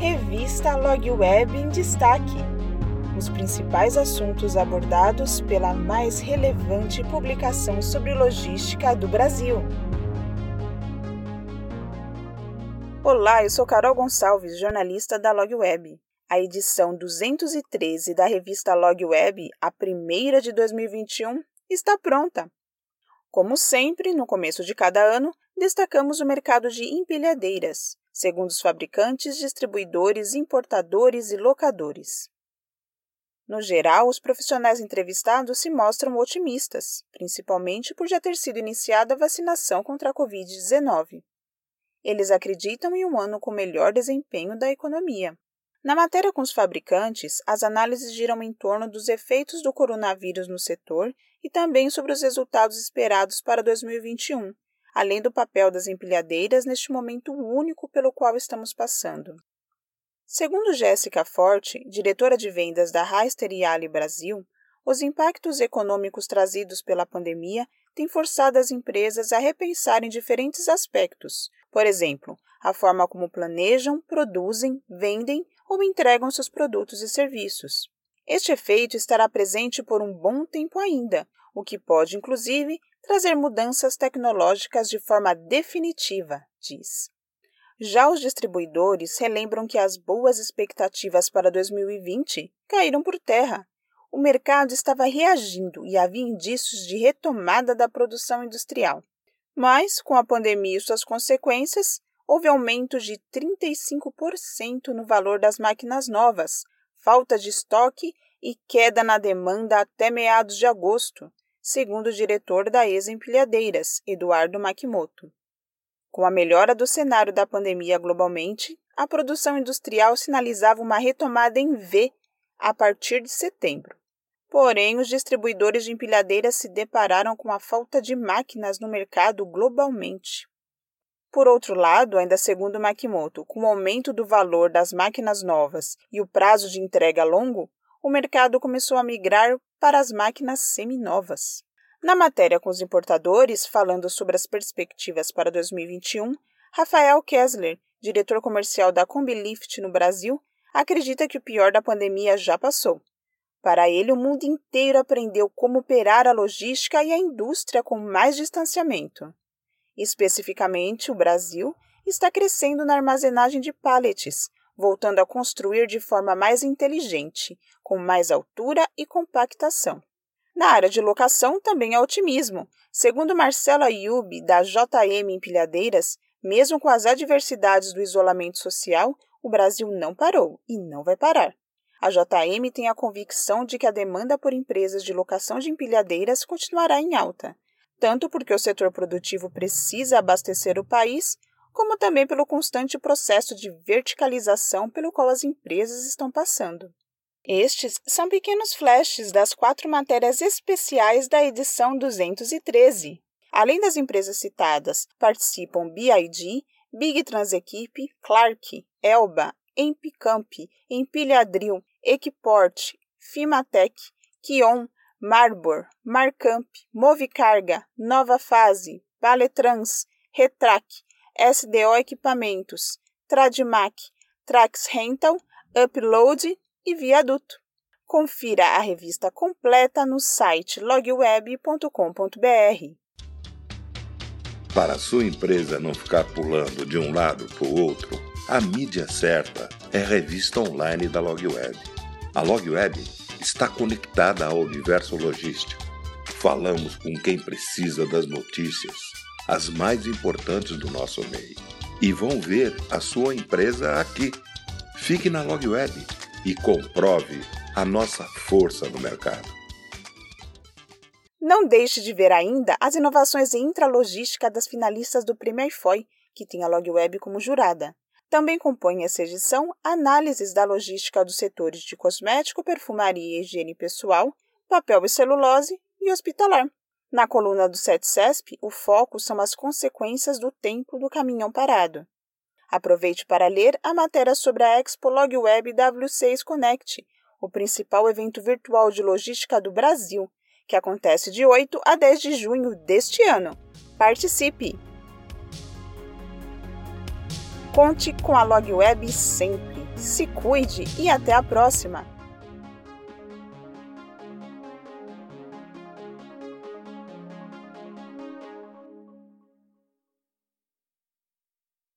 Revista Log Web em Destaque. Os principais assuntos abordados pela mais relevante publicação sobre logística do Brasil. Olá, eu sou Carol Gonçalves, jornalista da Log Web. A edição 213 da revista Log Web, a primeira de 2021, está pronta. Como sempre, no começo de cada ano, destacamos o mercado de empilhadeiras, segundo os fabricantes, distribuidores, importadores e locadores. No geral, os profissionais entrevistados se mostram otimistas, principalmente por já ter sido iniciada a vacinação contra a Covid-19. Eles acreditam em um ano com melhor desempenho da economia. Na matéria com os fabricantes, as análises giram em torno dos efeitos do coronavírus no setor e também sobre os resultados esperados para 2021, além do papel das empilhadeiras neste momento único pelo qual estamos passando. Segundo Jéssica Forte, diretora de vendas da Heister e Ali Brasil, os impactos econômicos trazidos pela pandemia têm forçado as empresas a repensarem diferentes aspectos, por exemplo, a forma como planejam, produzem, vendem ou entregam seus produtos e serviços. Este efeito estará presente por um bom tempo ainda, o que pode, inclusive, trazer mudanças tecnológicas de forma definitiva, diz. Já os distribuidores relembram que as boas expectativas para 2020 caíram por terra. O mercado estava reagindo e havia indícios de retomada da produção industrial. Mas, com a pandemia e suas consequências, houve aumento de 35% no valor das máquinas novas, falta de estoque e queda na demanda até meados de agosto, segundo o diretor da ESA Empilhadeiras, Eduardo Makimoto. Com a melhora do cenário da pandemia globalmente, a produção industrial sinalizava uma retomada em V a partir de setembro. Porém, os distribuidores de empilhadeiras se depararam com a falta de máquinas no mercado globalmente. Por outro lado, ainda segundo Makimoto, com o aumento do valor das máquinas novas e o prazo de entrega longo, o mercado começou a migrar para as máquinas seminovas. Na matéria com os importadores, falando sobre as perspectivas para 2021, Rafael Kessler, diretor comercial da Combilift no Brasil, acredita que o pior da pandemia já passou. Para ele, o mundo inteiro aprendeu como operar a logística e a indústria com mais distanciamento. Especificamente, o Brasil está crescendo na armazenagem de pallets, voltando a construir de forma mais inteligente, com mais altura e compactação. Na área de locação também há otimismo. Segundo Marcelo Ayub, da JM Empilhadeiras, mesmo com as adversidades do isolamento social, o Brasil não parou e não vai parar. A JM tem a convicção de que a demanda por empresas de locação de empilhadeiras continuará em alta, tanto porque o setor produtivo precisa abastecer o país, como também pelo constante processo de verticalização pelo qual as empresas estão passando. Estes são pequenos flashes das quatro matérias especiais da edição 213. Além das empresas citadas, participam BID, Big Transequipe, Clark, Elba, Empicamp, Empilhadril, Equiport, Fimatec, Kion, Marbor, Marcamp, Movicarga, Nova Fase, Valetrans, Retrac, SDO Equipamentos, Tradimac, Trax Rental, Upload e Viaduto. Confira a revista completa no site logweb.com.br. Para sua empresa não ficar pulando de um lado para o outro, a mídia certa é a revista online da LogWeb. A LogWeb está conectada ao universo logístico. Falamos com quem precisa das notícias as mais importantes do nosso meio. E vão ver a sua empresa aqui. Fique na LogWeb e comprove a nossa força no mercado. Não deixe de ver ainda as inovações intralogística das finalistas do Prêmio IFOI, que tem a LogWeb como jurada. Também compõe essa edição análises da logística dos setores de cosmético, perfumaria e higiene pessoal, papel e celulose e hospitalar. Na coluna do CETCESP, o foco são as consequências do tempo do caminhão parado. Aproveite para ler a matéria sobre a Expo Log Web W6 Connect, o principal evento virtual de logística do Brasil, que acontece de 8 a 10 de junho deste ano. Participe! Conte com a Log Web sempre! Se cuide e até a próxima!